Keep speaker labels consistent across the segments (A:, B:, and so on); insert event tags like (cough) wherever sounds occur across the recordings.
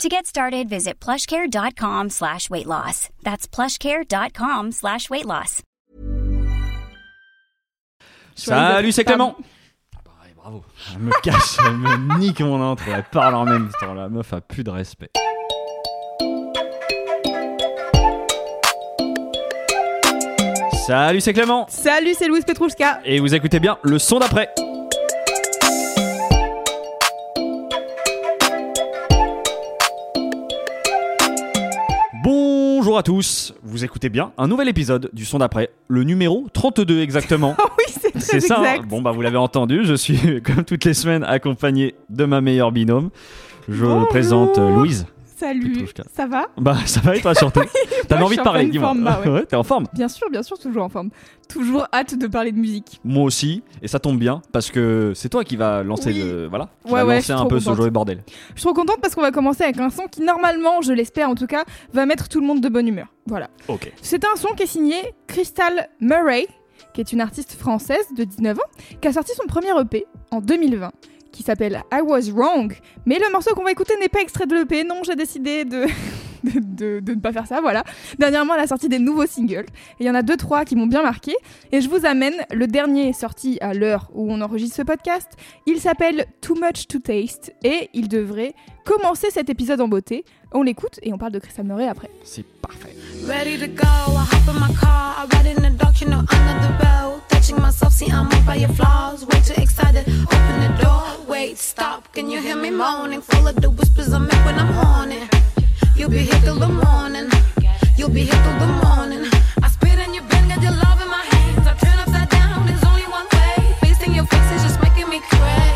A: To get started, visit plushcare.com slash weight loss. That's plushcare.com slash weight loss.
B: Salut, c'est Clément Pareil, bravo. Elle me cache, elle me nique mon intro, elle parle en même temps. La meuf a plus de respect. Salut, c'est Clément
C: Salut, c'est Louise Petrouchka.
B: Et vous écoutez bien le son d'après. Bonjour à tous, vous écoutez bien un nouvel épisode du son d'après, le numéro 32 exactement.
C: Oh (laughs) oui, c'est
B: ça, hein
C: exact.
B: bon bah vous l'avez entendu, je suis (laughs) comme toutes les semaines accompagné de ma meilleure binôme. Je
C: Bonjour.
B: présente euh, Louise.
C: Salut, ça va?
B: Bah ça va et toi surtout (laughs) T'avais envie de parler, dis-moi.
C: bah (laughs) ouais.
B: t'es en forme
C: Bien sûr, bien sûr, toujours en forme. Toujours hâte de parler de musique.
B: Moi aussi, et ça tombe bien parce que c'est toi qui va lancer
C: Oui.
B: le voilà, qui
C: Ouais,
B: va lancer un peu ce
C: contente.
B: joyeux bordel.
C: Je suis trop contente parce qu'on va commencer avec un son qui, normalement, je l'espère en tout cas, va mettre tout le monde de bonne humeur. Voilà.
B: Ok.
C: C'est un son qui est signé Crystal Murray, qui est une artiste française de 19 ans, qui a sorti son premier EP en 2020, qui s'appelle I Was Wrong. Mais le morceau qu'on va écouter n'est pas extrait de l'EP, non, j'ai décidé de... (laughs) De, (laughs) de- de ne pas faire ça, voilà. Dernièrement, elle a sorti des nouveaux singles. Et il y en a deux, trois qui m'ont bien marqué. Et je vous amène le dernier sorti à l'heure où on enregistre ce podcast. Il s'appelle Too Much to Taste. Et il devrait commencer cet épisode en beauté. On l'écoute et on parle de Crystal Murray après.
B: C'est parfait.
D: Ready to go, I hop in my car, I ride in the dark, you know under the bell. Touching myself, see I'm moved by your flaws. Way too excited, open the door. Wait, stop, can you hear me moaning? Full of the whispers I make when I'm horny. You'll be here till the morning. You'll be here till the morning. I spit in your bed, got your love in my hands. I turn upside down, there's only one way. Facing your face is just making me crazy.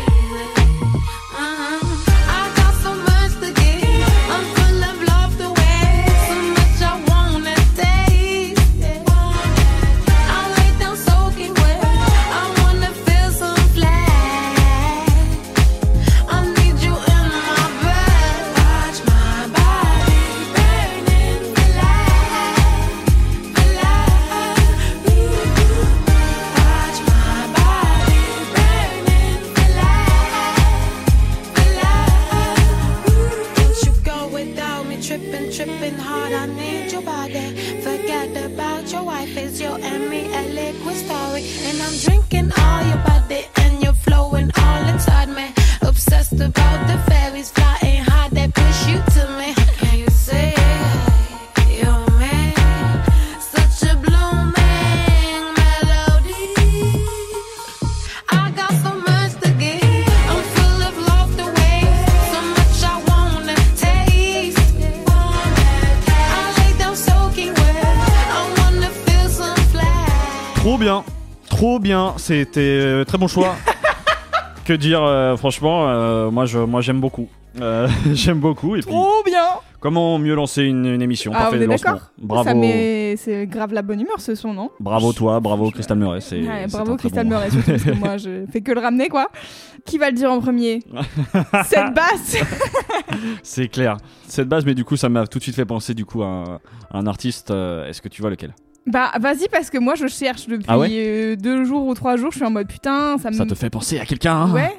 B: C'était euh, très bon choix. (laughs) que dire, euh, franchement, euh, moi je, moi j'aime beaucoup. Euh, (laughs) j'aime beaucoup. Et puis,
C: Trop bien
B: comment mieux lancer une, une émission?
C: Ah,
B: Parfait
C: on est
B: lancement.
C: d'accord
B: Bravo,
C: Ça met... C'est grave la bonne humeur ce son, non?
B: Bravo toi, bravo Crystal Murray.
C: Ouais, bravo Crystal
B: bon-
C: Murray, surtout parce que (laughs) moi je fais que le ramener quoi. Qui va le dire en premier? Cette basse
B: C'est clair. Cette base, mais du coup, ça m'a tout de suite fait penser du coup à un, à un artiste. Est-ce que tu vois lequel?
C: Bah vas-y parce que moi je cherche depuis
B: Ah ouais
C: euh, deux jours ou trois jours, je suis en mode putain, ça me...
B: Ça te fait penser à quelqu'un hein
C: Ouais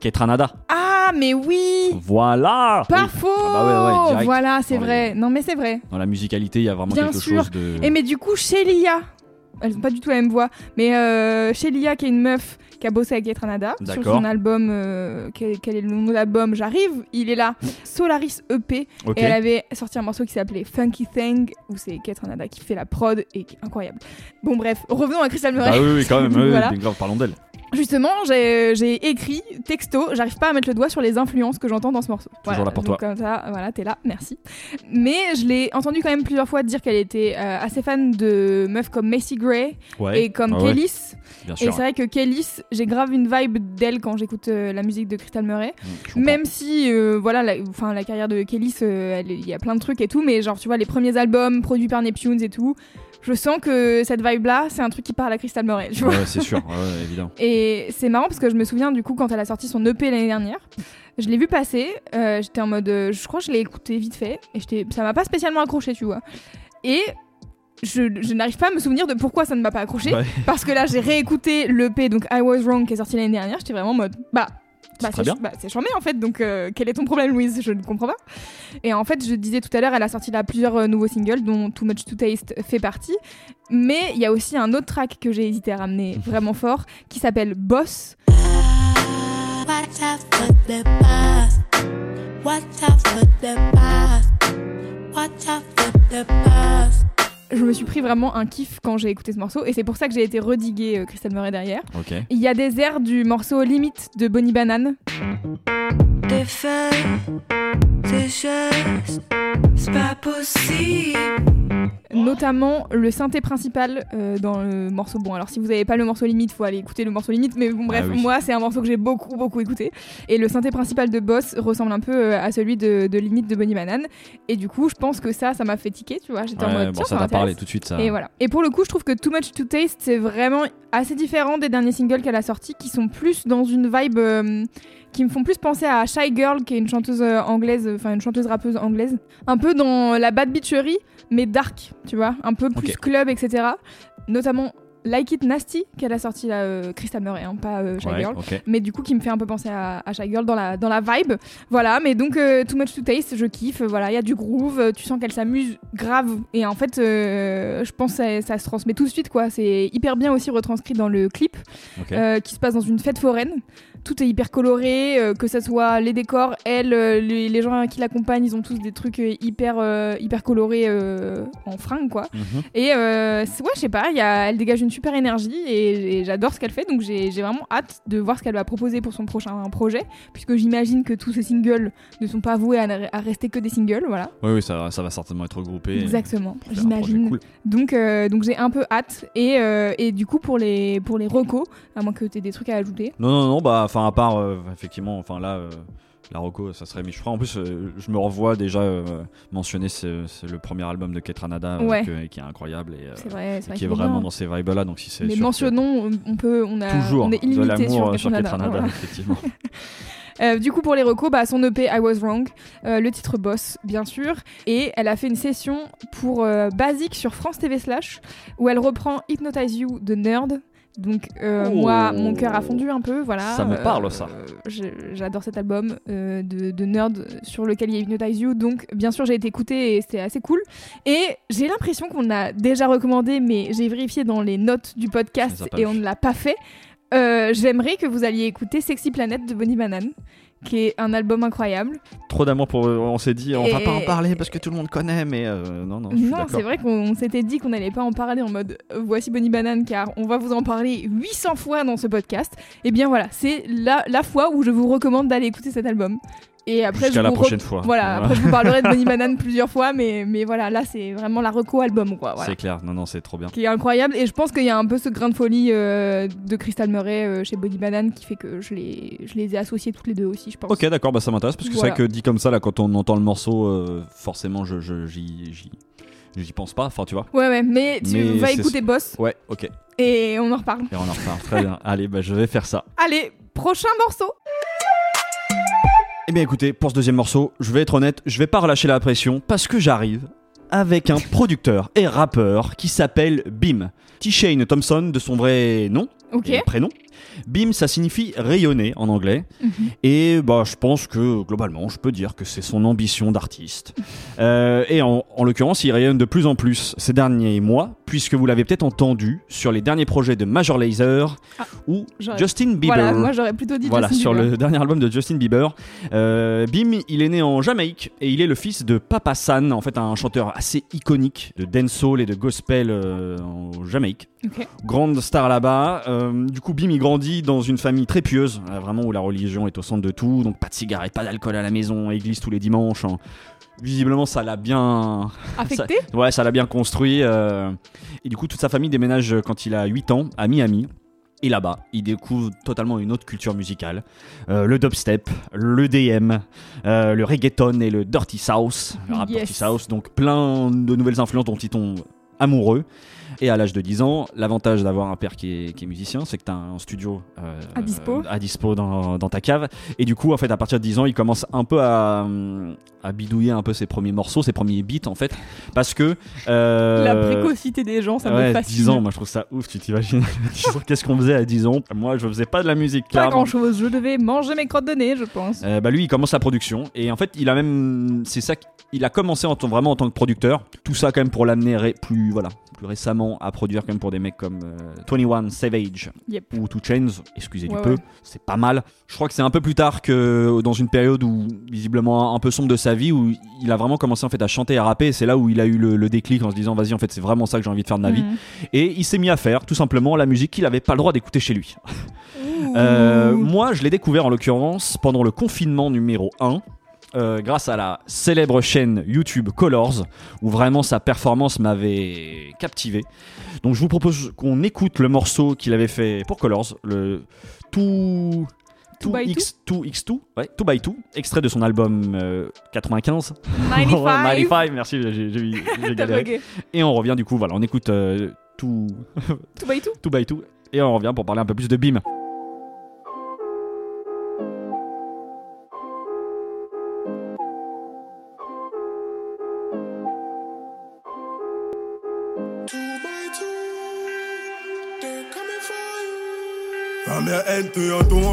B: Kate Ranada.
C: Ah mais oui
B: Voilà.
C: Pas
B: Oui.
C: faux
B: Ah bah ouais, ouais, direct.
C: Voilà, c'est vrai. Non mais c'est vrai.
B: Dans la musicalité, il y a vraiment
C: Bien
B: quelque
C: sûr.
B: chose de.
C: Et mais du coup, chez Lia, elles ont pas du tout la même voix, mais euh, chez Lia, qui est une meuf qui a bossé avec Kate Ranada sur son album, euh, quel, quel est le nom de l'album J'arrive, il est là, Solaris EP, et elle avait sorti un morceau qui s'appelait Funky Thing, où c'est Kate Ranada qui fait la prod, et qui est incroyable. Bon bref, revenons à Crystal Murray.
B: Bah oui, oui, quand même. (laughs) oui, oui,
C: Voilà.
B: bien grave, parlons d'elle.
C: Justement, j'ai j'ai écrit texto, j'arrive pas à mettre le doigt sur les influences que j'entends dans ce morceau.
B: Toujours là pour
C: donc
B: toi.
C: Comme ça, voilà, t'es là, merci. Mais je l'ai entendu quand même plusieurs fois dire qu'elle était euh, assez fan de meufs comme Macy Gray
B: Ouais.
C: et comme
B: Ah ouais,
C: Kélis.
B: Bien
C: Et c'est vrai que Kélis, j'ai grave une vibe d'elle quand j'écoute euh, la musique de Crystal Murray.
B: Mm.
C: Même si, euh, voilà, la, enfin, la carrière de Kélis, euh, elle- il y a plein de trucs et tout, mais genre, tu vois, les premiers albums produits par Neptunes et tout, je sens que cette vibe-là, c'est un truc qui parle à Crystal Murray, tu vois.
B: Ouais, c'est sûr, ouais, évidemment.
C: Et c'est marrant parce que je me souviens du coup quand elle a sorti son EP l'année dernière, je l'ai vu passer, euh, j'étais en mode, euh, je crois que je l'ai écouté vite fait, et ça m'a pas spécialement accroché, tu vois. Et je, je n'arrive pas à me souvenir de pourquoi ça ne m'a pas accroché,
B: Ouais.
C: parce que là j'ai réécouté l'EP, donc I Was Wrong, qui est sorti l'année dernière, j'étais vraiment en mode, bah... Bah,
B: très
C: c'est
B: bien.
C: bah, c'est charmé en fait, donc euh, quel est ton problème Louise? Je ne comprends pas. Et en fait, je disais tout à l'heure, elle a sorti là plusieurs euh, nouveaux singles, dont Too Much to Taste fait partie. Mais il y a aussi un autre track que j'ai hésité à ramener vraiment fort, qui s'appelle Boss.
D: Watch out for the boss. Watch out for the boss.
C: Je me suis pris vraiment un kiff quand j'ai écouté ce morceau, et c'est pour ça que j'ai été rediguer euh, Crystal Murray derrière. Il y a des airs du morceau Limite de Bonnie Banane.
E: Des faits, des gestes, c'est pas possible.
C: Notamment le synthé principal euh, dans le morceau. Bon, alors si vous n'avez pas le morceau limite, faut aller écouter le morceau limite. Mais bon, bref,
B: Ah oui.
C: moi, c'est un morceau que j'ai beaucoup, beaucoup écouté. Et le synthé principal de Boss ressemble un peu euh, à celui de, de limite de Bonnie Banane. Et du coup, je pense que ça, ça m'a fait tiquer, tu vois. J'étais en mode.
B: bon, ça t'a parlé tout de suite, ça.
C: Et voilà. Et pour le coup, je trouve que Too Much to Taste, c'est vraiment assez différent des derniers singles qu'elle a sortis, qui sont plus dans une vibe euh, qui me font plus penser à Shy Girl, qui est une chanteuse anglaise, enfin une chanteuse rappeuse anglaise, un peu dans la bad bitcherie, mais dark, tu vois, un peu plus club, etc. Notamment Like It Nasty, qu'elle a sorti là, euh, Crystal Murray, hein, pas euh, Shy
B: Ouais,
C: Girl mais du coup qui me fait un peu penser à, à Shy Girl dans la, dans la vibe. Voilà, mais donc euh, Too Much to Taste, je kiffe, voilà, il y a du groove, euh, tu sens qu'elle s'amuse grave, et en fait, euh, je pense que ça, ça se transmet tout de suite, quoi. C'est hyper bien aussi retranscrit dans le clip, qui se passe dans une fête foraine. Tout est hyper coloré, euh, que ce soit les décors, elle, euh, les, les gens qui l'accompagnent, ils ont tous des trucs euh, hyper, euh, hyper colorés en fringues, quoi.
B: Mhm.
C: Et ouais, je sais pas, il y a, elle dégage une super énergie et, et j'adore ce qu'elle fait, donc j'ai vraiment hâte de voir ce qu'elle va proposer pour son prochain projet, puisque j'imagine que tous ces singles ne sont pas voués à, à rester que des singles, voilà.
B: Oui, oui, ça, ça va certainement être regroupé.
C: Exactement, j'imagine.
B: cool.
C: Donc, donc j'ai un peu hâte et, et du coup pour les pour les recos, à moins que tu aies des trucs à ajouter.
B: Non, non, non, bah, enfin, à part, euh, effectivement, enfin là, euh, la Rocco, ça serait. Mais je crois, en plus, euh, je me revois déjà euh, mentionner ce- ce- le premier album de Ketranada, euh,
C: Ouais.
B: que- qui est incroyable et
C: C'est vrai, c'est
B: qui est vraiment
C: bien.
B: dans ces vibes-là. Donc, si c'est.
C: Mais mentionnons, on peut, on a,
B: Toujours
C: on est
B: de l'amour
C: sur Ketranada, voilà.
B: effectivement. (laughs)
C: Euh, du coup, pour les recos, bah, son EP I Was Wrong, euh, le titre Boss, bien sûr. Et elle a fait une session pour euh, Basic sur France TV Slash, où elle reprend Hypnotize You de Nerd. Donc, euh,
B: Oh.
C: moi, mon cœur a fondu un peu, voilà.
B: Ça me
C: Euh,
B: parle, ça.
C: J'adore cet album euh, de, de Nerd sur lequel il y a Hypnotize You. Donc, bien sûr, j'ai été écoutée et c'était assez cool. Et j'ai l'impression qu'on a déjà recommandé, mais j'ai vérifié dans les notes du podcast et on ne l'a pas fait. J'aimerais que vous alliez écouter Sexy Planet de Bonnie Banane, qui est un album incroyable.
B: Trop d'amour pour. On s'est dit, on va pas en parler parce que tout le monde connaît, mais euh, non, non, je suis
C: Non, c'est vrai qu'on s'était dit qu'on n'allait pas en parler en mode euh, voici Bonnie Banane car on va vous en parler 800 fois dans ce podcast. Et bien voilà, c'est la, la fois où je vous recommande d'aller écouter cet album. Et après,
B: Jusqu'à
C: je
B: la
C: vous re-
B: prochaine fois.
C: Voilà, (laughs) après je vous parlerai de Bonnie Banane plusieurs fois, mais, mais voilà, là c'est vraiment la reco album quoi. Voilà.
B: C'est clair, non, non, c'est trop bien.
C: Qui est incroyable et je pense qu'il y a un peu ce grain de folie euh, de Crystal Murray euh, chez Bonnie Banane qui fait que je les, je les ai associés toutes les deux aussi, je pense.
B: Ok, d'accord, bah ça m'intéresse parce que
C: Voilà.
B: c'est vrai que dit comme ça, là, quand on entend le morceau, euh, forcément, je, j'y, j'y, j'y pense pas. Enfin, tu vois.
C: Ouais, ouais, mais tu
B: Mais
C: vas écouter Boss
B: Ouais, ok.
C: et on en reparle.
B: Et on en reparle. Très bien. (laughs) Allez, bah je vais faire ça.
C: Allez, prochain morceau
B: Eh bien, écoutez, pour ce deuxième morceau, je vais être honnête, je vais pas relâcher la pression parce que j'arrive avec un producteur et rappeur qui s'appelle Bim. T-Shane Thompson de son vrai nom et prénom. Bim, ça signifie rayonner en anglais.
C: Mhm.
B: Et bah, je pense que globalement, je peux dire que c'est son ambition d'artiste. (laughs) Euh, et en, en l'occurrence, il rayonne de plus en plus ces derniers mois, puisque vous l'avez peut-être entendu sur les derniers projets de Major Lazer
C: Ah,
B: ou Justin Bieber.
C: Voilà, moi j'aurais plutôt dit
B: Voilà,
C: Justin
B: sur
C: Bieber.
B: le dernier album de Justin Bieber. Euh, Bim, il est né en Jamaïque et il est le fils de Papa San, en fait un chanteur assez iconique de dancehall et de gospel euh, en Jamaïque. Grande star là-bas. Du coup, Bim, il grandit dans une famille très pieuse, euh, vraiment où la religion est au centre de tout. Donc pas de cigarettes, pas d'alcool à la maison, église tous les dimanches. hein. Visiblement, ça l'a bien, (laughs)
C: Affecté?
B: Ouais, ça l'a bien construit. euh, Et du coup, toute sa famille déménage quand il a 8 ans à Miami. Et là-bas, il découvre totalement une autre culture musicale. Euh, le dubstep, le DM, euh, le reggaeton et le dirty south, le rap
C: Yes.
B: dirty south. Donc plein de nouvelles influences dont ils t'ont amoureux. Et à l'âge de 10 ans, l'avantage d'avoir un père qui est, qui est musicien, c'est que tu as un studio euh,
C: À dispo.
B: à dispo dans, dans ta cave. Et du coup, en fait, à partir de 10 ans, il commence un peu à, à bidouiller un peu ses premiers morceaux, ses premiers beats, en fait. Parce que. euh,
C: La précocité des gens, ça me fascine.
B: 10 ans, moi je trouve ça ouf, tu t'imagines (laughs) 10 ans, Qu'est-ce qu'on faisait à 10 ans? Moi je faisais pas de la musique,
C: Pas
B: clairement.
C: grand chose, je devais manger mes crottes de nez, je pense.
B: Euh, bah lui il commence la production et en fait il a même c'est ça il a commencé en vraiment en tant que producteur tout ça quand même pour l'amener plus voilà plus récemment à produire quand même pour des mecs comme euh, 21 Savage
C: Yep.
B: ou Two Chains excusez du peu
C: ouais.
B: c'est pas mal je crois que c'est un peu plus tard que dans une période où visiblement un peu sombre de sa vie où il a vraiment commencé en fait à chanter et à rapper c'est là où il a eu le, le déclic en se disant vas-y en fait c'est vraiment ça que j'ai envie de faire de ma vie
C: Mhm.
B: et il s'est mis à faire tout simplement la musique qu'il avait pas le droit d'écouter chez lui euh, moi, je l'ai découvert en l'occurrence pendant le confinement numéro 1. Euh, grâce à la célèbre chaîne YouTube Colors, où vraiment sa performance m'avait captivé. Donc je vous propose qu'on écoute le morceau qu'il avait fait pour Colors, le 2X, 2X2, ouais, 2 by 2, extrait de son album euh, 95.
C: 95. (laughs)
B: Ouais, 95, merci, j'ai- (laughs) galéré. Et on revient du coup, voilà, on écoute euh,
C: Tout by tout. (laughs)
B: 2 by 2, et on revient pour parler un peu plus de Bim.
F: From your toe.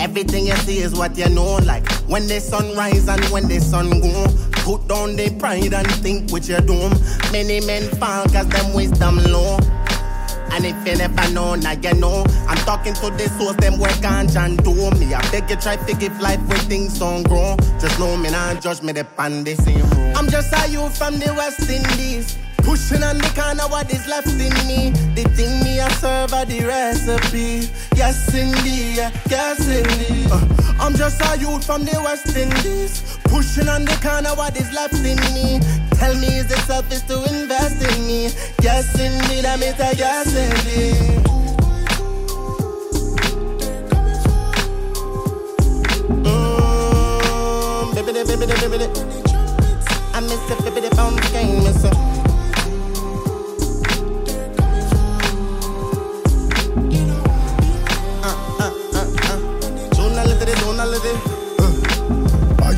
G: Everything you see is what you know. Like when the sun rise and when the sun go. Put down the pride and think with your dome. Many men fall cause them wisdom low. And if you never know, now you know. I'm talking to the souls, them work on and do me. I beg you try to give life when things don't grow. Just know me now, judge me the pan the same road. I'm just a youth from the West Indies. Pushing on the corner what is left in me. The thing me I serve are the recipe. Yes indeed, yes indeed. Uh, I'm just a youth from the West Indies. Pushing on the corner what is left in me. Tell me is it selfish to invest in me? Yes indeed, I'm a yes indeed. Mm, baby, baby, baby, baby. I miss the baby, the game, miss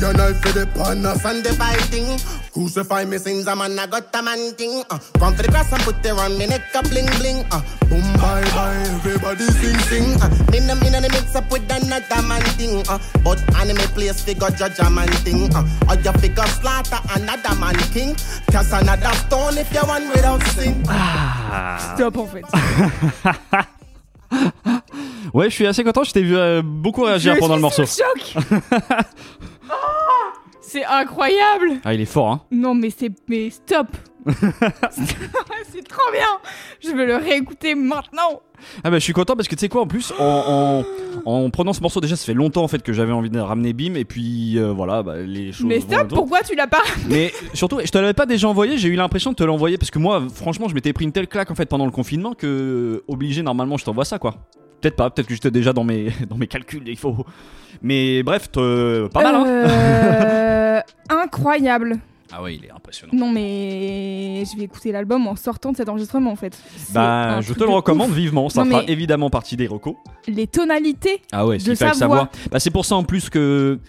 F: I and I for the pan.
G: Sunday fighting. Crucify me sins, a man, I got a man thing. Uh, come for the grass and put it on me neck a bling bling. Uh, boom,
F: Bye bye, everybody sing
G: sing. Uh, me no me no the mix up with another man thing. Uh, but anime place figure judge a man thing. Uh, or you figure slaughter another man king. Cause another stone if you one without sin.
C: Stop en fait. (laughs)
B: Ouais, je suis assez content, je t'ai vu euh, beaucoup réagir
C: Je
B: pendant le morceau.
C: choc. (laughs) C'est incroyable.
B: Ah, il est fort, hein
C: Non mais c'est mais stop. (laughs) (laughs) c'est trop bien. Je veux le réécouter maintenant.
B: Ah bah je suis content parce que tu sais quoi en plus en, en, en prenant ce morceau déjà ça fait longtemps en fait que j'avais envie de ramener Bim et puis euh, voilà bah, les choses
C: Mais
B: vont
C: stop,
B: autour.
C: pourquoi tu l'as pas
B: Mais surtout je te l'avais pas déjà envoyé j'ai eu l'impression de te l'envoyer parce que moi franchement je m'étais pris une telle claque en fait pendant le confinement que obligé normalement je t'envoie ça quoi Peut-être pas, peut-être que j'étais déjà dans mes, (laughs) dans mes calculs, il faut. Mais bref, te- pas mal, hein
C: Euh, (laughs) Incroyable.
B: Ah ouais, il est impressionnant.
C: Non mais je vais écouter l'album en sortant de cet enregistrement en fait.
B: Bah, je te le
C: de
B: recommande
C: ouf.
B: vivement, ça
C: Non,
B: fera évidemment partie des recos.
C: Les tonalités.
B: Ah ouais,
C: de sa
B: savoir.
C: voix.
B: Bah, c'est pour ça en plus que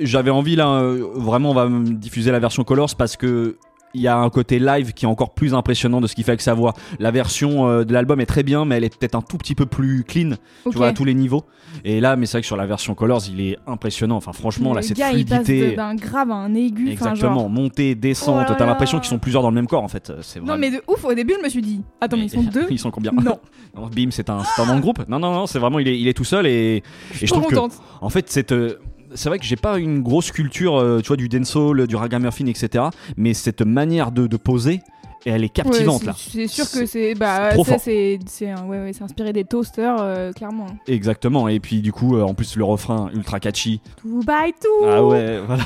B: j'avais envie là, euh, vraiment, on va me diffuser la version Colors parce que il y a un côté live qui est encore plus impressionnant de ce qu'il fait avec sa voix. La version euh, de l'album est très bien, mais elle est peut-être un tout petit peu plus clean, tu vois, à tous les niveaux. Et là, mais c'est vrai que sur la version Colors, il est impressionnant. Enfin, franchement, là, cette
C: gars,
B: fluidité.
C: d'un grave à un aigu.
B: Exactement,
C: genre-
B: montée, descente.
C: Oh
B: T'as
C: là.
B: l'impression qu'ils sont plusieurs dans le même corps en fait. C'est
C: Non mais de ouf, au début je me suis dit, attends mais ils sont deux (laughs)
B: Ils sont combien?
C: Non. (laughs)
B: Non, Bim, c'est un, c'est un groupe. Non, non, non, c'est vraiment, il est, il est tout seul et,
C: Je
B: et je trouve que,
C: contente.
B: en fait, cette, euh, c'est vrai que j'ai pas une grosse culture, euh, tu vois, du dancehall, du ragamuffin, etc. Mais cette manière de, de poser, elle est captivante
C: Ouais,
B: là.
C: c'est- sûr que c'est bah ça c'est ouais, ouais, inspiré des toasters euh, clairement.
B: Exactement. Et puis du coup, euh, en plus le refrain ultra catchy.
C: Tout by tout.
B: Ah ouais, (laughs) voilà.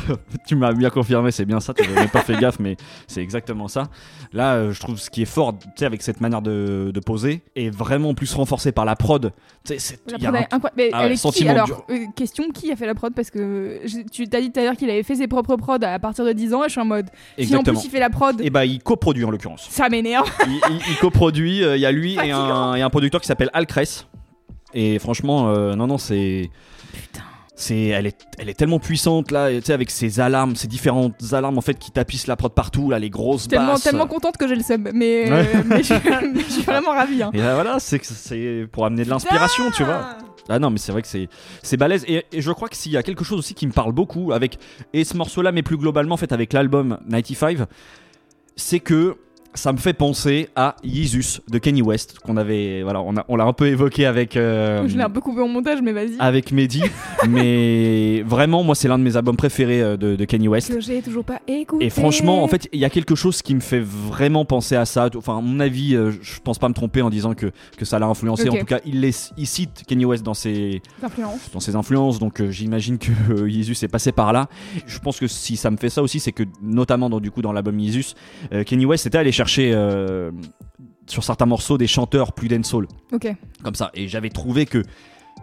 B: tu m'as bien confirmé, c'est bien ça. Tu n'avais pas fait gaffe, mais c'est exactement ça. Là, euh, je trouve ce qui est fort, tu sais, avec cette manière de, de poser, est vraiment plus renforcé par la prod. Tu sais, c'est- un-.
C: Mais
B: Ah
C: elle est qui Alors, question qui a fait la prod? Parce que je- tu t'as dit tout à l'heure qu'il avait fait ses propres prods à partir de 10 ans et je suis en mode. Si en
B: Exactement.
C: plus il fait la prod.
B: Et bah, il coproduit en l'occurrence. L'occurrence.
C: Ça m'énerve. (laughs)
B: il, il- il coproduit, euh, il y a lui et un, et un producteur qui s'appelle Al Kress. Et franchement, euh, non, non, c'est.
C: Putain.
B: C'est, elle est, elle est tellement puissante là, tu sais, avec ses alarmes, ces différentes alarmes en fait qui tapissent la prod partout, là, les grosses
C: Tellement,
B: basses.
C: tellement contente que j'ai le seum. Mais, euh, mais, je, (laughs) mais je (laughs) suis vraiment ravie. Hein.
B: Et là, voilà, c'est pour amener de l'inspiration, tu vois. Ah non, mais c'est vrai que c'est c'est balèze. Et, et je crois que s'il y a quelque chose aussi qui me parle beaucoup avec et ce morceau-là, mais plus globalement en fait avec l'album 95, c'est que ça me fait penser à Jesus de Kenny West qu'on avait voilà on a- on l'a un peu évoqué avec euh,
C: Je l'ai un peu coupé au montage, mais vas-y.
B: avec Mehdi (laughs) mais vraiment moi c'est l'un de mes albums préférés euh, de, de Kenny West
C: Que j'ai toujours pas écouté.
B: et franchement, en fait, il y a quelque chose qui me fait vraiment penser à ça. Enfin, à mon avis, euh, je pense pas me tromper en disant que, que ça l'a influencé. En tout cas, il, les- il cite Kanye West dans ses,
C: Influence.
B: dans ses influences, donc euh, j'imagine que euh, Jesus est passé par là. Je pense que si ça me fait ça aussi, c'est que notamment dans, du coup dans l'album Jesus, Kanye West était allé chercher euh, sur certains morceaux des chanteurs plus dancehall
C: Ok.
B: comme ça. Et j'avais trouvé que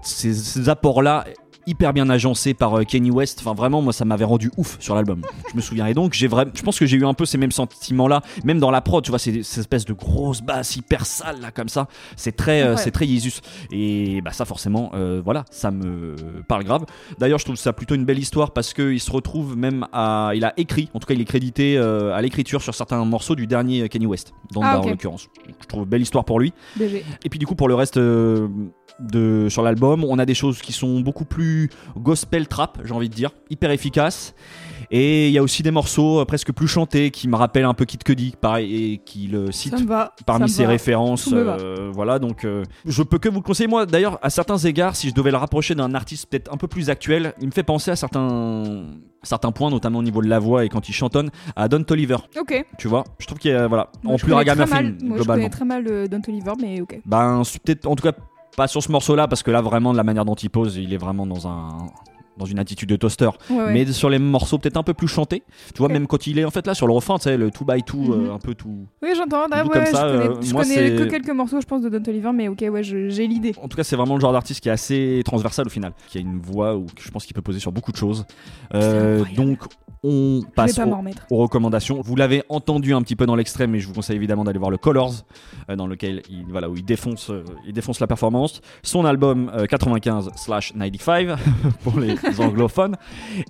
B: ces, ces apports-là, hyper bien agencés par euh, Kanye West, enfin vraiment, moi, ça m'avait rendu ouf sur l'album. Je me souviens. Et donc, j'ai vraiment, je pense que j'ai eu un peu ces mêmes sentiments-là, même dans la prod, tu vois, ces, ces espèces de grosses basses hyper sales là, comme ça. C'est très, euh,
C: Ouais.
B: c'est très Jesus. Et bah ça, forcément, euh, voilà, ça me parle grave. D'ailleurs, je trouve ça plutôt une belle histoire parce que il se retrouve même à, il a écrit, en tout cas, il est crédité euh, à l'écriture sur certains morceaux du dernier Kanye West, dans
C: Ah,
B: en
C: ok.
B: l'occurrence. Je trouve belle histoire pour lui.
C: BG.
B: Et puis du coup pour le reste de sur l'album, on a des choses qui sont beaucoup plus gospel trap, j'ai envie de dire, hyper efficaces. Et il y a aussi des morceaux euh, presque plus chantés qui me rappellent un peu Kid Cudi, pareil, et qui le
C: va.
B: parmi ses
C: va.
B: références. Euh, voilà, donc euh, je peux que vous le conseiller. Moi, d'ailleurs, à certains égards, si je devais le rapprocher d'un artiste peut-être un peu plus actuel, il me fait penser à certains certains points, notamment au niveau de la voix et quand il chantonne, à Don Toliver.
C: Ok.
B: Tu vois, je trouve qu'il y a voilà,
C: Moi,
B: en plus ragamuffin
C: Moi, je
B: globalement.
C: connais très mal Don Toliver, mais ok.
B: Ben, peut-être, en tout cas, pas sur ce morceau-là, parce que là, vraiment, de la manière dont il pose, il est vraiment dans un dans une attitude de toaster.
C: Ouais, ouais.
B: Mais sur les morceaux peut-être un peu plus chantés, tu vois, même quand il est en fait là sur le refrain, tu sais, le tout by two,
C: Mhm.
B: euh, un peu tout.
C: Oui, j'entends. Ah, je connais,
B: euh,
C: je
B: moi,
C: connais que quelques morceaux, je pense, de Don Toliver, mais ok, ouais, j'ai l'idée.
B: En tout cas, c'est vraiment le genre d'artiste qui est assez transversal au final, qui a une voix où je pense qu'il peut poser sur beaucoup de choses. Euh, donc, on passe aux recommandations. Vous l'avez entendu un petit peu dans l'extrême, mais je vous conseille évidemment d'aller voir le Colors, euh, dans lequel il, voilà, où il, défonce, euh, il défonce la performance. Son album 95/95 (laughs) pour les (laughs) anglophones.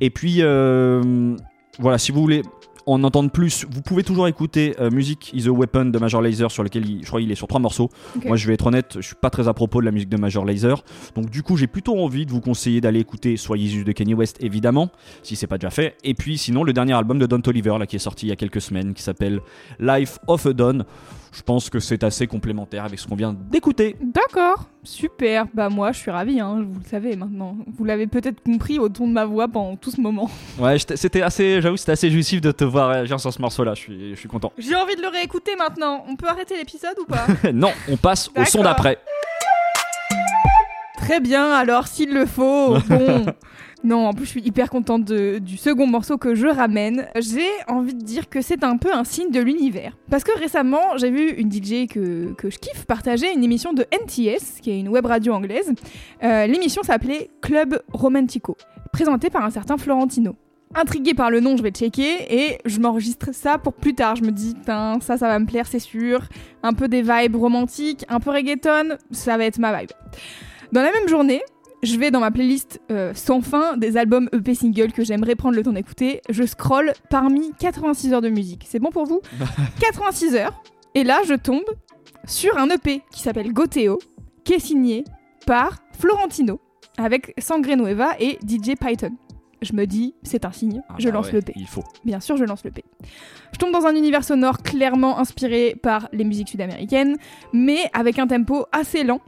B: Et puis, euh, voilà, si vous voulez en entendre plus, vous pouvez toujours écouter euh, Music is a Weapon de Major Lazer, sur lequel il- je crois qu'il est sur trois morceaux. Moi, je vais être honnête, je suis pas très à propos de la musique de Major Lazer. Donc, du coup, j'ai plutôt envie de vous conseiller d'aller écouter Jesus de Kanye West, évidemment, si c'est pas déjà fait. Et puis, sinon, le dernier album de Don Toliver, là, qui est sorti il y a quelques semaines, qui s'appelle Life of a Don. Je pense que c'est assez complémentaire avec ce qu'on vient d'écouter.
C: D'accord, super. Bah moi, je suis ravie, hein, vous le savez maintenant. Vous l'avez peut-être compris au ton de ma voix pendant tout ce moment. (laughs)
B: Ouais, c'était assez, j'avoue, c'était assez jouissif de te voir réagir sur ce morceau-là. Je suis, je suis content.
C: J'ai envie de le réécouter maintenant. On peut arrêter l'épisode ou pas (laughs)
B: non, on passe au son d'après.
C: Très bien, alors s'il le faut, bon. (laughs) Non, en plus je suis hyper contente du second morceau que je ramène. J'ai envie de dire que c'est un peu un signe de l'univers. Parce que récemment, j'ai vu une DJ que, que je kiffe partager une émission de NTS, qui est une web radio anglaise. Euh, L'émission s'appelait Club Romantico, présentée par un certain Florentino. Intriguée par le nom, je vais checker et je m'enregistre ça pour plus tard. Je me dis, ça, ça va me plaire, c'est sûr. Un peu des vibes romantiques, un peu reggaeton, ça va être ma vibe. Dans la même journée, je vais dans ma playlist euh, sans fin des albums EP single que j'aimerais prendre le temps d'écouter. Je scrolle parmi 86 heures de musique. C'est bon pour vous? (laughs) 86 heures. Et là, je tombe sur un EP qui s'appelle Goteo, qui est signé par Florentino, avec Sangre Nueva et DJ Python. Je me dis, c'est un signe,
B: Ah
C: je
B: bah
C: lance
B: ouais,
C: le P.
B: Il faut.
C: Bien sûr, je lance le P. Je tombe dans un univers sonore clairement inspiré par les musiques sud-américaines, mais avec un tempo assez lent.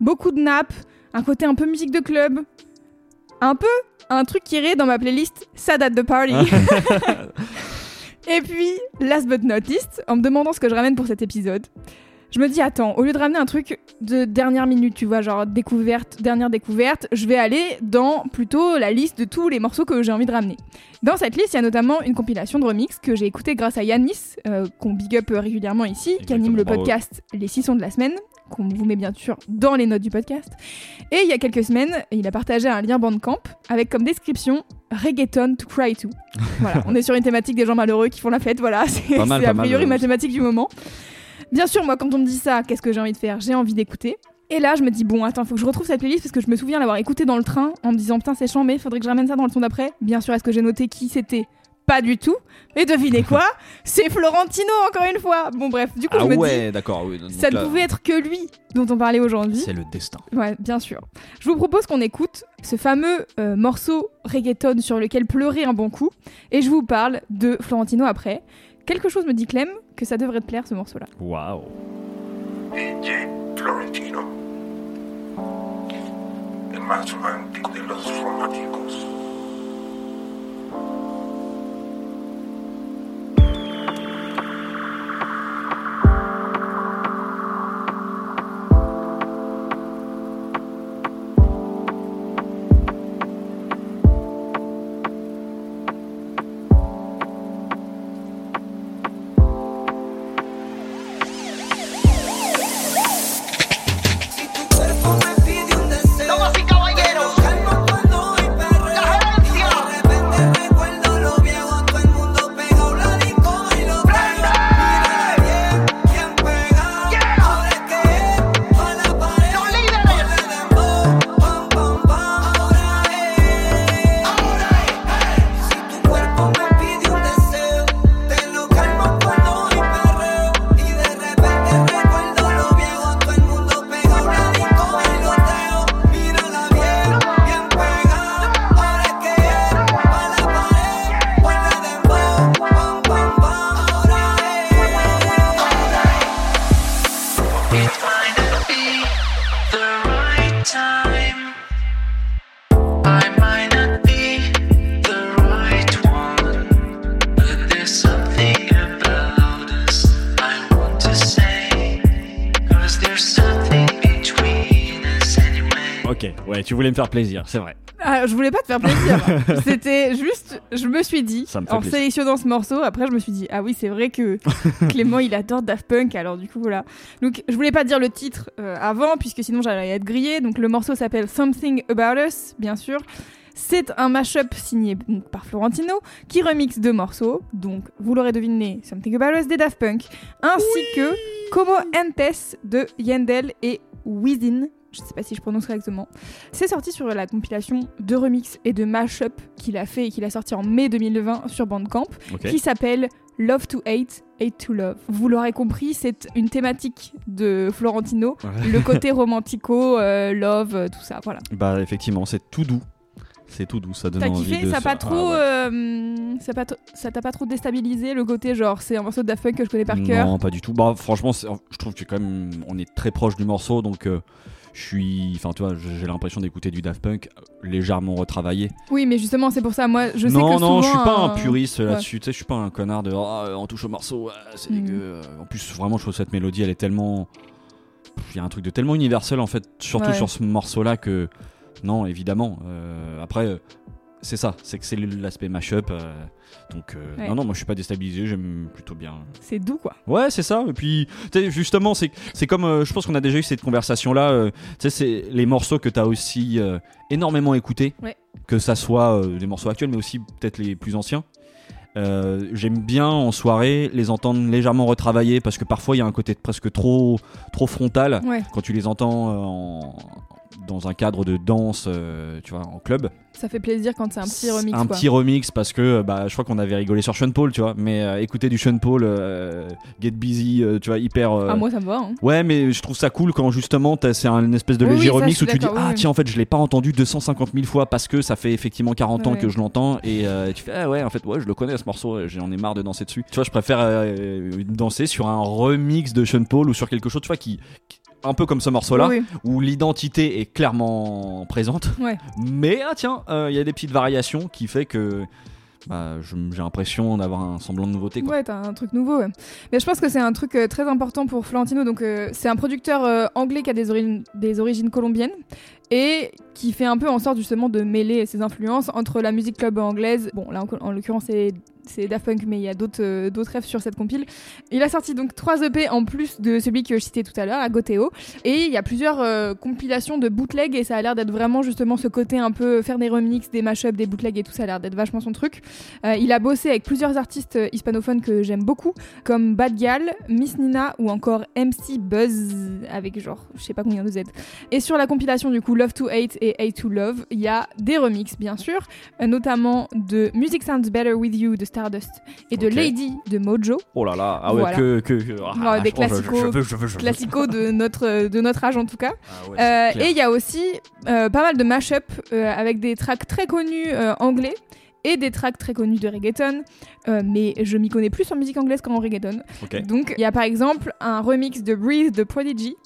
C: Beaucoup de nappes, un côté un peu musique de club, un peu un truc qui irait dans ma playlist Sad at the Party. (laughs) Et puis, last but not least, en me demandant ce que je ramène pour cet épisode, Je me dis, attends, au lieu de ramener un truc de dernière minute, tu vois, genre découverte, dernière découverte, je vais aller dans plutôt la liste de tous les morceaux que j'ai envie de ramener. Dans cette liste, il y a notamment une compilation de remix que j'ai écoutée grâce à Yanis, euh, qu'on big up régulièrement ici, qui anime le
B: bravo.
C: podcast Les 6 sons de la semaine, qu'on vous met bien sûr dans les notes du podcast. Et il y a quelques semaines, il a partagé un lien Bandcamp avec comme description Reggaeton to cry to. (laughs) Voilà, on est sur une thématique des gens malheureux qui font la fête, voilà, (laughs) c'est a priori
B: euh,
C: ma thématique du moment. Bien sûr, moi, quand on me dit ça, qu'est-ce que j'ai envie de faire? J'ai envie d'écouter. Et là, je me dis, bon, attends, faut que je retrouve cette playlist parce que je me souviens l'avoir écouté dans le train en me disant, putain, c'est chiant, mais faudrait que je ramène ça dans le son d'après. Bien sûr, est-ce que j'ai noté qui c'était? Pas du tout. Et devinez quoi? (laughs) C'est Florentino, encore une fois. Bon, bref, du coup,
B: Ah
C: je me
B: ouais, d'accord. oui,
C: dis,
B: donc
C: ça ne pouvait être que lui dont on parlait aujourd'hui.
B: C'est le destin.
C: Ouais, bien sûr. Je vous propose qu'on écoute ce fameux euh, morceau reggaeton sur lequel pleurer un bon coup. Et je vous parle de Florentino après. Quelque chose me dit, Clem, que ça devrait te plaire ce morceau-là.
B: Waouh.
H: DJ Florentino, el más romántico de los románticos.
E: Tu
B: voulais me faire plaisir, c'est vrai.
C: Ah, je voulais pas te faire plaisir. (laughs) C'était juste, je me suis dit,
B: me
C: en
B: plaisir.
C: sélectionnant ce morceau, après je me suis dit, ah oui, c'est vrai que (laughs) Clément il adore Daft Punk, alors du coup voilà. Donc je voulais pas dire le titre euh, avant, puisque sinon j'allais être grillée. Donc le morceau s'appelle Something About Us, bien sûr. C'est un mashup signé donc, par Florentino qui remixe deux morceaux, donc vous l'aurez deviné, Something About Us des Daft Punk, ainsi que Como Entes de Yandel et Within. Je sais pas si je prononce correctement. C'est sorti sur la compilation de remix et de mashup qu'il a fait et qu'il a sorti en mai 2020 sur Bandcamp, qui s'appelle Love to Hate, Hate to Love. Vous l'aurez compris, c'est une thématique de Florentino, le côté (laughs) romantico, euh, love, euh, tout ça, voilà.
B: Bah effectivement, c'est tout doux. C'est tout doux, ça donne envie
C: kiffé
B: de
C: Ça
B: se-
C: pas
B: Ah
C: trop,
B: ouais.
C: euh, ça pas t- ça t'a pas trop déstabilisé le côté genre c'est un morceau de Daft Punk que je connais par cœur?
B: Non, pas du tout. Bah franchement, je trouve que quand même on est très proche du morceau, donc euh, je suis, enfin tu vois, j'ai l'impression d'écouter du Daft Punk légèrement retravaillé.
C: Oui, mais justement c'est pour ça. Moi, je sais
B: non,
C: que
B: non,
C: souvent,
B: je suis pas un
C: euh,
B: puriste
C: ouais.
B: là-dessus. Tu sais, je suis pas un connard de Ah, on touche au morceau, c'est
C: Mhm.
B: dégueu. Euh, En plus, vraiment, je trouve cette mélodie, elle est tellement, il y a un truc de tellement universel en fait, surtout
C: Ouais.
B: sur ce morceau-là que non, évidemment. Euh, après. C'est ça, c'est que c'est l'aspect mashup. euh, donc, euh,
C: Ouais.
B: non, non, moi je suis pas déstabilisé, j'aime plutôt bien.
C: C'est doux quoi.
B: Ouais, c'est ça. Et puis, justement, c'est c'est comme. euh, je pense qu'on a déjà eu cette conversation-là. euh, tu sais, c'est les morceaux que tu as aussi énormément écoutés.
C: Ouais.
B: Que ça soit des morceaux actuels, mais aussi peut-être les plus anciens. J'aime bien en soirée les entendre légèrement retravaillés parce que parfois il y a un côté presque trop, trop frontal
C: Ouais,
B: quand tu les entends en- dans un cadre de danse, euh, tu vois, en club.
C: ça fait plaisir quand c'est un petit remix
B: Un
C: quoi.
B: petit remix parce que bah, je crois qu'on avait rigolé sur Sean Paul, tu vois. Mais euh, écouter du Sean Paul, euh, Get Busy, tu vois, hyper.
C: Ah moi ça me va. hein.
B: Ouais, mais je trouve ça cool quand justement c'est un espèce de
C: Oui,
B: léger
C: oui,
B: remix où tu dis
C: oui,
B: Ah, tiens, en fait, je l'ai pas entendu 250 000 fois parce que ça fait effectivement 40 ans que je l'entends et tu fais Ah ouais, en fait, ouais, je le connais ce morceau, j'en ai marre de danser dessus. Tu vois, je préfère danser sur un remix de Sean Paul ou sur quelque chose, tu vois, qui. qui- un peu comme ce morceau-là,
C: Oui,
B: où l'identité est clairement présente,
C: Ouais.
B: mais ah tiens, euh, il y a des petites variations qui fait que bah, j'ai l'impression d'avoir un semblant de nouveauté. Quoi.
C: Ouais, t'as un truc nouveau. ouais. Mais je pense que c'est un truc euh, très important pour Florentino. Donc, euh, c'est un producteur euh, anglais qui a des, origines- des origines colombiennes et qui fait un peu en sorte justement de mêler ses influences entre la musique club anglaise. Bon, là en, en l'occurrence, c'est c'est Daft Punk, mais il y a d'autres euh, d'autres rêves sur cette compile. Il a sorti donc trois EP en plus de celui que je citais tout à l'heure, Agoteo. Et il y a plusieurs euh, compilations de bootleg et ça a l'air d'être vraiment justement ce côté un peu faire des remixes, des mashups, des bootlegs et tout ça a l'air d'être vachement son truc. Euh, il a bossé avec plusieurs artistes euh, hispanophones que j'aime beaucoup, comme Bad Gal, Miss Nina ou encore MC Buzz, avec genre, je sais pas combien de Z. Et sur la compilation du coup Love to Hate et Hate to Love, il y a des remixes bien sûr, euh, notamment de Music Sounds Better With You de Stardust et de. Lady de Mojo.
B: Oh là là, ah ouais,
C: Voilà.
B: que. ah,
C: des classicos-. Classico de notre, de notre âge en tout cas.
B: Ah ouais,
C: Euh, et il y a aussi euh, pas mal de mash-up avec des tracks très connus anglais et des tracks très connus de reggaeton. Euh, mais je m'y connais plus en musique anglaise qu'en reggaeton. Donc il y a par exemple un remix de Breathe de Prodigy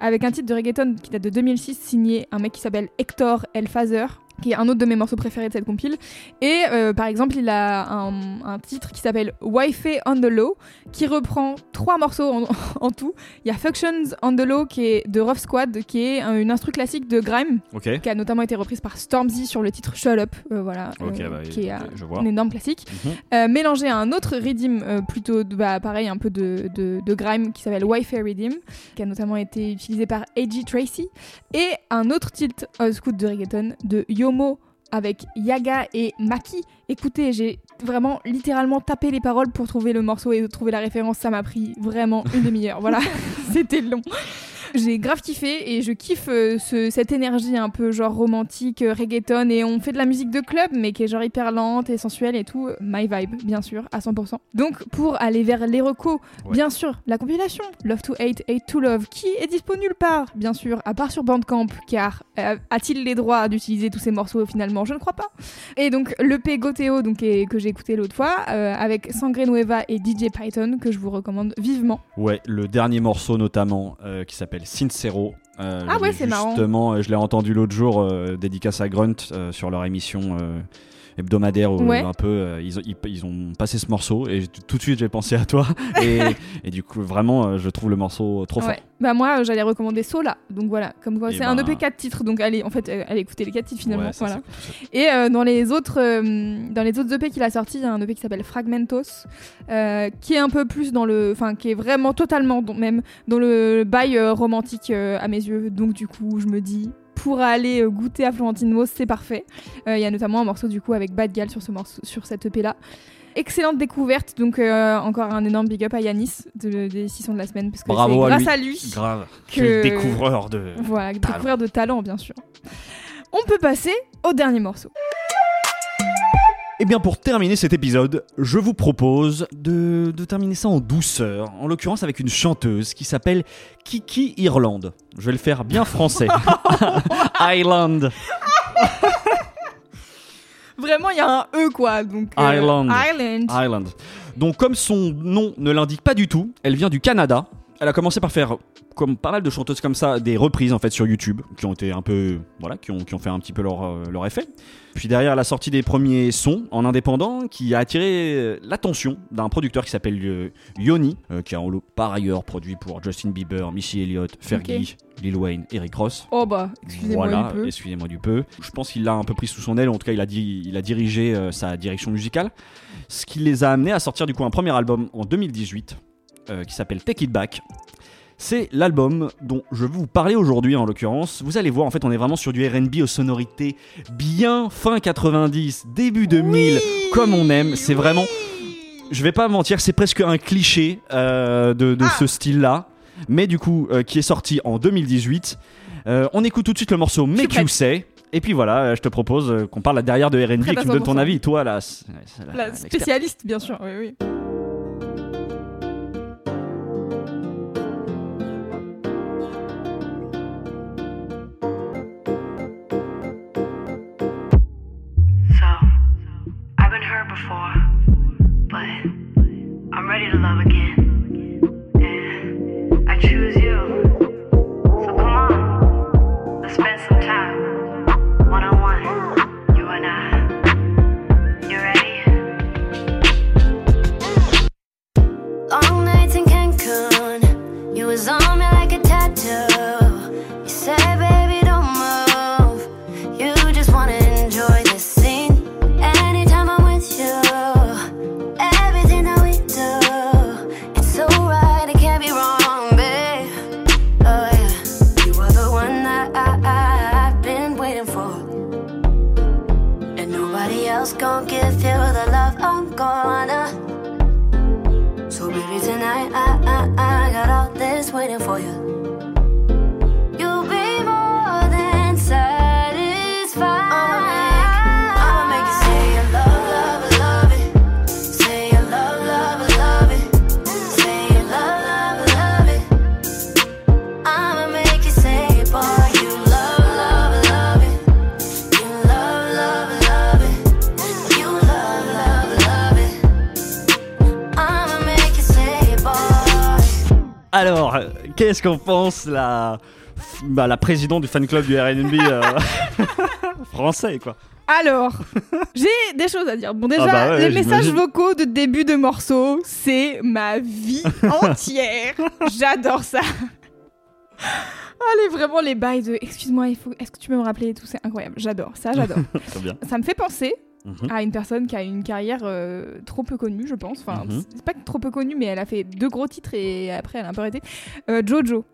C: avec un titre de reggaeton qui date de 2006 signé un mec qui s'appelle Hector El Fazer qui est un autre de mes morceaux préférés de cette compile. Et euh, par exemple, il a un, un titre qui s'appelle Wi-Fi on the Low, qui reprend trois morceaux en, (laughs) en tout. Il y a Functions on the Low qui est de Rough Squad, qui est un- une instru classique de Grime, qui a notamment été reprise par Stormzy sur le titre Shut Up, euh, voilà, euh,
B: bah,
C: qui est un énorme classique.
B: Mhm.
C: Mélangé à un autre Redeem, plutôt bah, pareil, un peu de, de, de grime qui s'appelle Wi-Fi Redeem, qui a notamment été utilisé par A.G. Tracy, et un autre tilt old school de reggaeton de Yomo avec Yaga et Maki. Écoutez, j'ai vraiment littéralement tapé les paroles pour trouver le morceau et trouver la référence. Ça m'a pris vraiment une demi-heure. Voilà, (laughs) c'était long. J'ai grave kiffé et je kiffe euh, ce- cette énergie un peu genre romantique, euh, reggaeton et on fait de la musique de club mais qui est genre hyper lente et sensuelle et tout. My vibe, bien sûr, à 100%. Donc pour aller vers les recos,
B: Ouais.
C: bien sûr, la compilation Love to Hate, Hate to Love qui est dispo nulle part, bien sûr, à part sur Bandcamp car euh, a-t-il les droits d'utiliser tous ces morceaux finalement? Je ne crois pas. Et donc le P Goteo donc, que j'ai écouté l'autre fois euh, avec Sangre Nueva et DJ Python que je vous recommande vivement.
B: Ouais, le dernier morceau notamment euh, qui s'appelle Sincero. Euh,
C: Ah ouais, c'est marrant.
B: Justement, euh, je l'ai entendu l'autre jour, euh, dédicace à Grunt sur leur émission hebdomadaire. où,
C: Ouais.
B: Un peu, euh, ils, ont- ils- ils ont passé ce morceau et tout de suite j'ai pensé à toi. (laughs) et, et du coup, vraiment, euh, je trouve le morceau trop
C: Ouais.
B: fort.
C: Bah moi euh, j'allais recommander Sola. Donc voilà, comme quoi
B: Eh
C: c'est un
B: ben-
C: EP 4 titres donc allez en fait euh, allez écouter les 4 titres finalement
B: Ouais, ça,
C: voilà. Et euh, dans les autres euh, dans les autres EP qu'il a sorti, il y a un EP qui s'appelle Fragmentos euh, qui est un peu plus dans le enfin qui est vraiment totalement dans, même dans le bail euh, romantique euh, à mes yeux. Donc du coup, je me dis pour aller euh, goûter à Florentino, c'est parfait. Euh, Il y a notamment un morceau du coup avec Bad Gal sur ce morceau sur cette EP là. Excellente découverte, donc euh, encore un énorme big up à Yanis de, des 600 de la semaine, parce que c'est grâce
B: lui.
C: à lui
B: Grave.
C: que-
B: découvreur de.
C: voilà,
B: talent.
C: découvrir de talent, bien sûr. On peut passer au dernier morceau.
B: Et Eh bien pour terminer cet épisode, je vous propose de, de terminer ça en douceur, en l'occurrence avec une chanteuse qui s'appelle Kiki Irland. Je vais le faire bien français. (laughs) Island.
C: Vraiment, il y a un E, quoi. Donc, euh,
B: Ireland.
C: Ireland.
B: Island. Donc comme son nom ne l'indique pas du tout, elle vient du Canada. Elle a commencé par faire, comme pas mal de chanteuses comme ça, des reprises en fait sur YouTube, qui ont été un peu, voilà, qui ont, qui ont fait un petit peu leur, euh, leur effet. Puis derrière, elle a sorti des premiers sons en indépendant, qui a attiré euh, l'attention d'un producteur qui s'appelle euh, Yoni, qui a en lot par ailleurs produit pour Justin Bieber, Missy Elliott, Fergie, Lil Wayne, Eric Ross.
C: Oh bah, excusez-moi
B: Voilà,
C: un peu.
B: excusez-moi du peu. Je pense qu'il l'a un peu pris sous son aile, en tout cas il a, dit, il a dirigé sa direction musicale. Ce qui les a amenés à sortir du coup un premier album en 2018 euh, qui s'appelle Take It Back. C'est l'album dont je vais vous parler aujourd'hui en l'occurrence. Vous allez voir, en fait, on est vraiment sur du RB aux sonorités bien fin 90, début 2000, comme on aime. C'est vraiment. Je vais pas mentir, c'est presque un cliché euh, de, de ce style-là, mais du coup, euh, qui est sorti en 2018. Euh, on écoute tout de suite le morceau Make. You Say. Et puis voilà, je te propose qu'on parle derrière de RB et que tu me donnes ton
C: 100%.
B: avis. Toi, la-
C: La spécialiste, bien sûr. Oui, oui.
I: Before, but I'm ready to love again.
B: Alors, qu'est-ce qu'en pense la, bah, la présidente du fan club du RB euh, (laughs) français, quoi?
C: Alors, (laughs) j'ai des choses à dire. Bon, déjà,
B: Ah bah ouais,
C: les messages vocaux de début de morceaux, c'est ma vie (laughs) entière. J'adore ça. Allez, vraiment, les bails de excuse-moi, il faut... est-ce que tu peux me rappeler et tout, c'est incroyable. J'adore, ça, j'adore. Ça me fait penser
B: Mhm.
C: à une personne qui a une carrière euh, trop peu connue, je pense. Enfin,
B: Mhm.
C: c'est pas trop peu connue, mais elle a fait deux gros titres et après, elle a un peu arrêté. Euh, Jojo,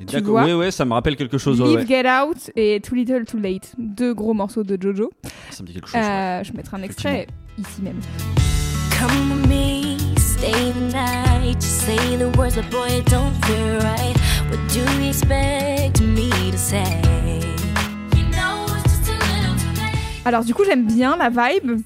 B: D'accord, ouais, ouais, ça me rappelle quelque chose. ouais.
C: Get Out et Too Little, Too Late. Deux gros morceaux de Jojo.
B: Ça me dit quelque chose. ouais.
C: Euh, je mettrai un extrait ici même.
J: Come with me, stay the night. Just say the words, but boy, don't feel right. What do you expect me to say?
C: Alors du coup j'aime bien la vibe.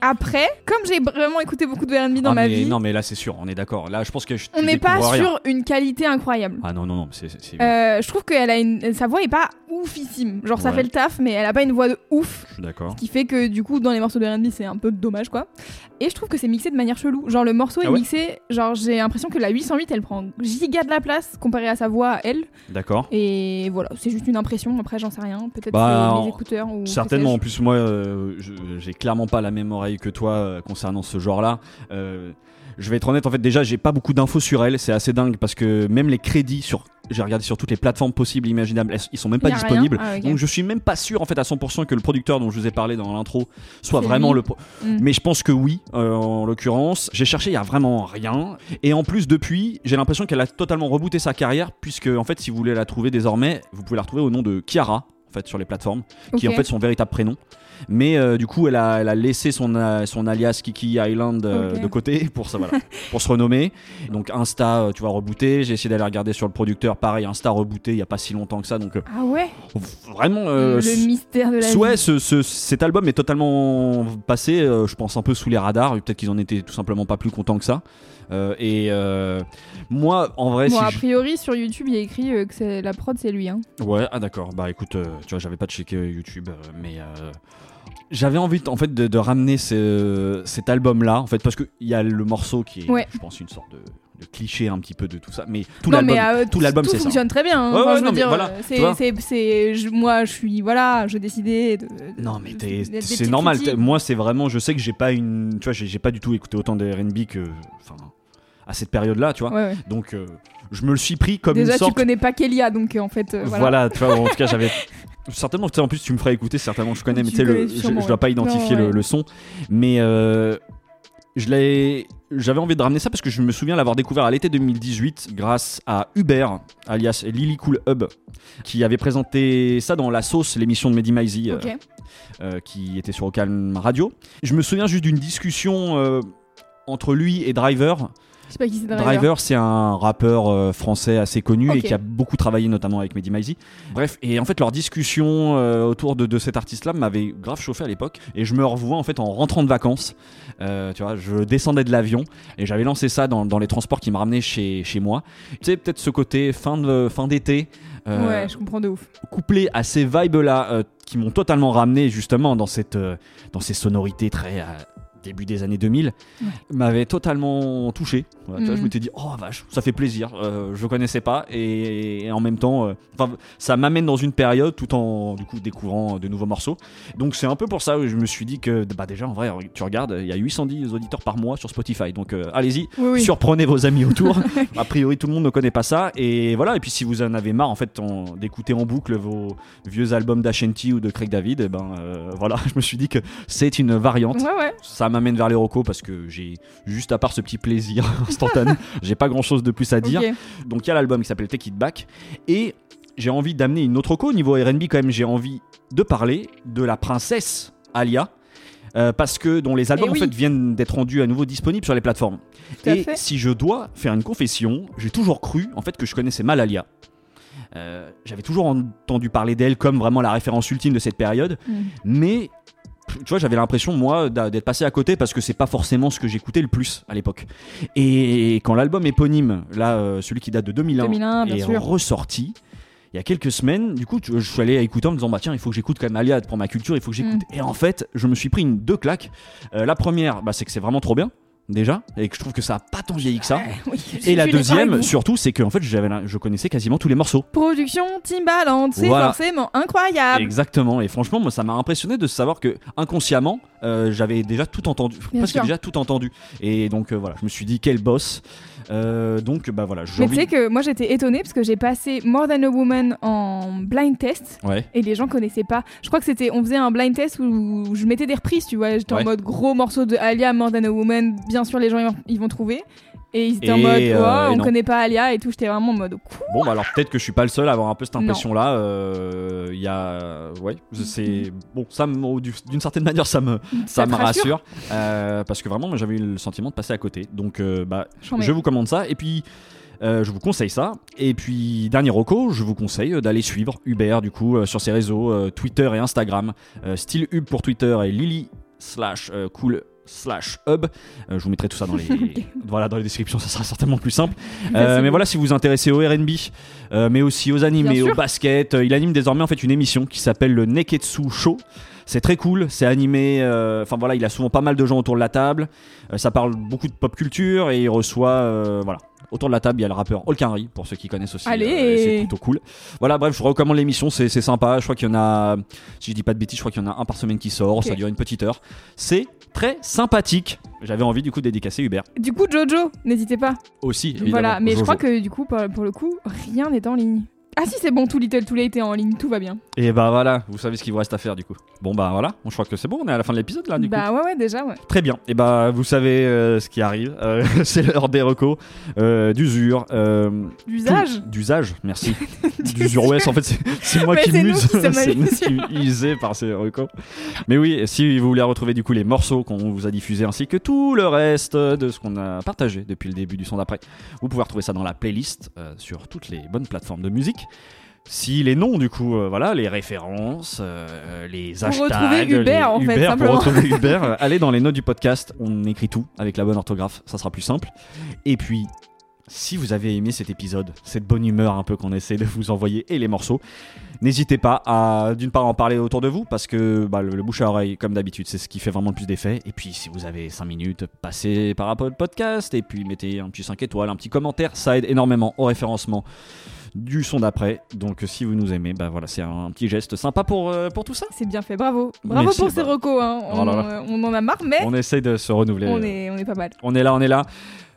C: Après, comme j'ai vraiment écouté beaucoup de R&B dans
B: Ah,
C: ma
B: mais
C: vie,
B: Non, mais là, c'est sûr, on est d'accord. Là, je pense que je,
C: on n'est pas
B: rien.
C: sur une qualité incroyable.
B: Ah non, non, non, c'est. c'est-
C: Euh, je trouve que elle a une... sa voix est pas oufissime. Genre ça fait le taf, mais elle a pas une voix de ouf.
B: Je suis d'accord.
C: Ce qui fait que du coup dans les morceaux de R&B c'est un peu dommage quoi. Et je trouve que c'est mixé de manière chelou. Genre le morceau
B: Ah
C: est
B: ouais
C: mixé, genre j'ai l'impression que la 808 elle prend giga de la place comparé à sa voix à elle.
B: D'accord.
C: Et voilà, c'est juste une impression. Après j'en sais rien. Peut-être
B: Bah, en-
C: les écouteurs ou.
B: Certainement. En plus, moi, euh, j'ai clairement pas la même que toi euh, concernant ce genre-là. Euh, je vais être honnête, en fait, déjà, j'ai pas beaucoup d'infos sur elle. C'est assez dingue parce que même les crédits sur. J'ai regardé sur toutes les plateformes possibles, imaginables, ils sont même pas disponibles.
C: Ah.
B: Donc je suis même pas sûr en fait à 100% que le producteur dont je vous ai parlé dans l'intro soit vraiment
C: lui.
B: le.
C: Mm.
B: Mais je pense que oui, euh, en l'occurrence. J'ai cherché, il y a vraiment rien. Et en plus, depuis, j'ai l'impression qu'elle a totalement rebooté sa carrière, puisque en fait, si vous voulez la trouver désormais, vous pouvez la retrouver au nom de Kiara, en fait, sur les plateformes, qui est en fait son véritable prénom. Mais euh, du coup, elle a, elle a laissé son, euh, son alias Kiki Island euh, de côté pour, ça, voilà, (laughs) pour se renommer. Donc Insta, tu vas rebooter. J'ai essayé d'aller regarder sur le producteur. Pareil, Insta rebooté il y a pas si longtemps que ça. Donc
C: Ah ouais.
B: vraiment.
C: le mystère de la
B: Ouais, ce- ce- cet album est totalement passé, je pense, un peu sous les radars. Peut-être qu'ils en étaient tout simplement pas plus contents que ça. Euh, et euh, moi, en vrai,
C: Bon,
B: si
C: a priori sur YouTube il y a écrit euh, que c'est la prod c'est lui. Hein.
B: Ouais, ah d'accord. Bah écoute, tu vois, j'avais pas checké YouTube, mais j'avais envie en fait de, de ramener ce- cet album-là, en fait, parce qu'il y a le morceau qui est,
C: Ouais.
B: je pense, une sorte de, de cliché un petit peu de tout ça. Mais tout l'album,
C: euh,
B: tout l'album, c'est ça.
C: fonctionne très bien. hein.
B: Ouais,
C: Enfin,
B: ouais,
C: je veux
B: non, mais
C: dire,
B: voilà,
C: c'est, moi je suis voilà, je décidais de.
B: Non mais c'est normal. Moi c'est vraiment, je sais que j'ai pas une, tu vois, j'ai j'ai pas du tout écouté autant de R&B que, enfin, à cette période-là, tu vois.
C: Ouais, ouais.
B: Donc euh, je me le suis pris comme
C: Déjà
B: une sorte.
C: tu connais pas Kélia donc euh, en fait euh, voilà.
B: Voilà, tu vois, en tout cas, j'avais. (laughs) Certainement, en plus, tu me feras écouter, certainement, je connais, mais
C: Tu
B: le- je, je dois pas identifier
C: Non,
B: le, son. Mais je l'ai. J'avais envie de ramener ça parce que je me souviens l'avoir découvert à l'été 2018 grâce à Hubert, alias Lily Cool Hub, qui avait présenté ça dans La Sauce, l'émission de Mehdi euh, euh, qui était sur Ocalm Radio. Je me souviens juste d'une discussion euh, entre lui et Driver.
C: Je sais pas qui c'est Driver.
B: Driver, c'est un rappeur euh, français assez connu et qui a beaucoup travaillé notamment avec Mehdi Maizi. Bref, et en fait leur discussion euh, autour de, de cet artiste-là m'avait grave chauffé à l'époque. Et je me revois en fait en rentrant de vacances. Euh, tu vois, je descendais de l'avion et j'avais lancé ça dans, dans les transports qui me ramenaient chez, chez moi. Tu sais, peut-être ce côté fin de fin d'été.
C: Ouais, je comprends de ouf.
B: couplé à ces vibes-là qui m'ont totalement ramené justement dans, cette, dans ces sonorités très début des années 2000, m'avait totalement touché. Voilà, tu vois,
C: Mhm.
B: je m'étais dit, oh vache, ça fait plaisir, euh, je connaissais pas, et, et en même temps, euh, ça m'amène dans une période tout en du coup découvrant de nouveaux morceaux. Donc c'est un peu pour ça que je me suis dit que, bah déjà en vrai, tu regardes, il y a 810 auditeurs par mois sur Spotify, donc euh, allez-y,
C: Oui, oui.
B: surprenez vos amis autour. (laughs) a priori, tout le monde ne connaît pas ça. Et voilà. Et puis, si vous en avez marre, en fait, d'écouter en boucle vos vieux albums d'Ashanti ou de Craig David, eh ben euh, voilà, (laughs) je me suis dit que c'est une variante.
C: Ouais, ouais.
B: Ça m'amène vers les rocos parce que j'ai juste à part ce petit plaisir (laughs) instantané, (laughs) j'ai pas grand chose de plus à dire. Donc il y a l'album qui s'appelle Take It Back et j'ai envie d'amener une autre roco au niveau R&B quand même. J'ai envie de parler de la princesse Alia. euh, parce que dont les albums
C: Eh oui.
B: en fait viennent d'être rendus à nouveau disponibles sur les plateformes.
C: Tout
B: Et si je dois faire une confession, j'ai toujours cru en fait que je connaissais mal Alia. Euh, J'avais toujours entendu parler d'elle comme vraiment la référence ultime de cette période,
C: Mm.
B: mais tu vois, j'avais l'impression moi d'être passé à côté parce que c'est pas forcément ce que j'écoutais le plus à l'époque. Et quand l'album éponyme, là, euh, celui qui date de 2001,
C: 2001, bien
B: est
C: sûr.
B: ressorti. Il y a quelques semaines, du coup, je suis allé à écouter en me disant bah tiens, il faut que j'écoute quand même pour ma culture, il faut que j'écoute.
C: Mm.
B: Et en fait, je me suis pris une deux claques. Euh, la première, bah, c'est que c'est vraiment trop bien. Déjà, et que je trouve que ça a pas tant vieilli que ça.
C: Oui,
B: Et la deuxième, surtout, c'est que en fait, j'avais, je connaissais quasiment tous les morceaux.
C: Production Timbaland, c'est
B: Voilà.
C: forcément incroyable.
B: Exactement. Et franchement, moi, ça m'a impressionné de savoir que inconsciemment, euh, j'avais déjà tout entendu,
C: Bien
B: presque
C: sûr.
B: déjà tout entendu. Et donc euh, voilà, je me suis dit quel boss. Euh, donc bah voilà,
C: Mais tu sais que moi j'étais étonnée parce que j'ai passé More Than a Woman en blind test
B: Ouais.
C: et les gens connaissaient pas. Je crois que c'était, on faisait un blind test où je mettais des reprises, tu vois. J'étais
B: Ouais.
C: en mode gros morceau de Alia, More Than a Woman. Bien sûr, les gens ils vont trouver. Et ils étaient en mode,
B: euh,
C: oh, on
B: non.
C: connaît pas Alia et tout. J'étais vraiment en mode, quoi
B: Bon, bah alors peut-être que je suis pas le seul à avoir un peu cette impression-là. Euh, Il y a, ouais, c'est bon, ça d'une certaine manière, ça me, ça, me
C: rassure
B: rassure, Euh, parce que vraiment, j'avais eu le sentiment de passer à côté. Donc, euh, bah, je vous commande ça. Et puis. euh, je vous conseille ça. Et puis, dernier reco, je vous conseille d'aller suivre Hubert, du coup, euh, sur ses réseaux, euh, Twitter et Instagram. Euh, style Hub pour Twitter et Lily slash euh, cool slash hub. Euh, je vous mettrai tout ça dans les, (laughs) voilà, dans les descriptions, ça sera certainement plus simple. (laughs) Euh, mais voilà, si vous vous intéressez au RB, euh, mais aussi aux animés,
C: Bien
B: au basket, il anime désormais en fait une émission qui s'appelle le Neketsu Show. C'est très cool, c'est animé. Enfin voilà, il a souvent pas mal de gens autour de la table. Ça parle beaucoup de pop culture et il reçoit voilà. Autour de la table, il y a le rappeur Olkinry, pour ceux qui connaissent aussi.
C: Allez.
B: euh, et c'est plutôt cool. Voilà, bref, je recommande l'émission, c'est sympa. Je crois qu'il y en a, si je dis pas de bêtises, je crois qu'il y en a un par semaine qui sort. Ça dure une petite heure. C'est très sympathique. J'avais envie du coup de dédicacer Hubert
C: Du coup, Jojo, n'hésitez pas.
B: aussi. Évidemment.
C: Voilà, mais je crois que du coup, pour, pour le coup, rien n'est en ligne. Ah si, c'est bon, tout Little Too Late est en ligne, tout va bien.
B: Et bah voilà, vous savez ce qu'il vous reste à faire du coup. Bon bah voilà, je crois que c'est bon, on est à la fin de l'épisode là du
C: bah
B: coup.
C: ouais, ouais, déjà, ouais.
B: Très bien, et bah vous savez euh, ce qui arrive, Euh, (laughs) c'est l'heure des recos, euh, d'usure.
C: D'usage
B: tout- D'usage, merci. (laughs) D'usure, ouais, en fait c'est- moi
C: Mais
B: qui muse, (laughs) c'est qui usez par ces recos. Mais oui, si vous voulez retrouver du coup les morceaux qu'on vous a diffusés ainsi que tout le reste de ce qu'on a partagé depuis le début du son d'après, vous pouvez retrouver ça dans la playlist sur toutes les bonnes plateformes de musique. Si les noms, du coup, euh, voilà, les références, euh, les
C: Pour
B: hashtags,
C: retrouver
B: les-
C: Hubert, en fait,
B: Hubert,
C: simplement.
B: pour retrouver Hubert, euh, (laughs) allez dans les notes du podcast, on écrit tout avec la bonne orthographe, ça sera plus simple. Et puis, si vous avez aimé cet épisode, cette bonne humeur un peu qu'on essaie de vous envoyer et les morceaux, n'hésitez pas à d'une part en parler autour de vous parce que bah, le, le bouche à oreille, comme d'habitude, c'est ce qui fait vraiment le plus d'effet. Et puis, si vous avez 5 minutes, passez par rapport au podcast et puis mettez un petit 5 étoiles, un petit commentaire, ça aide énormément au référencement du son d'après. Donc, si vous nous aimez, bah voilà, c'est un, un petit geste sympa pour, euh, pour tout ça.
C: C'est bien fait, bravo. Bravo
B: Merci,
C: pour ces
B: bah.
C: recos, hein.
B: Oh
C: On,
B: là là.
C: on en a marre, mais
B: On essaye de se renouveler.
C: on, est, on est pas mal.
B: On est là, on est là.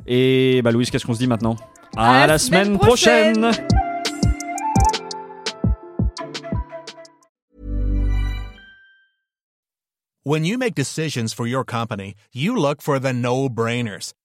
B: Et bah Louise, qu'est-ce qu'on se dit maintenant? À, la, semaine, prochaine.
K: When you make decisions for your company, you look for the no brainers.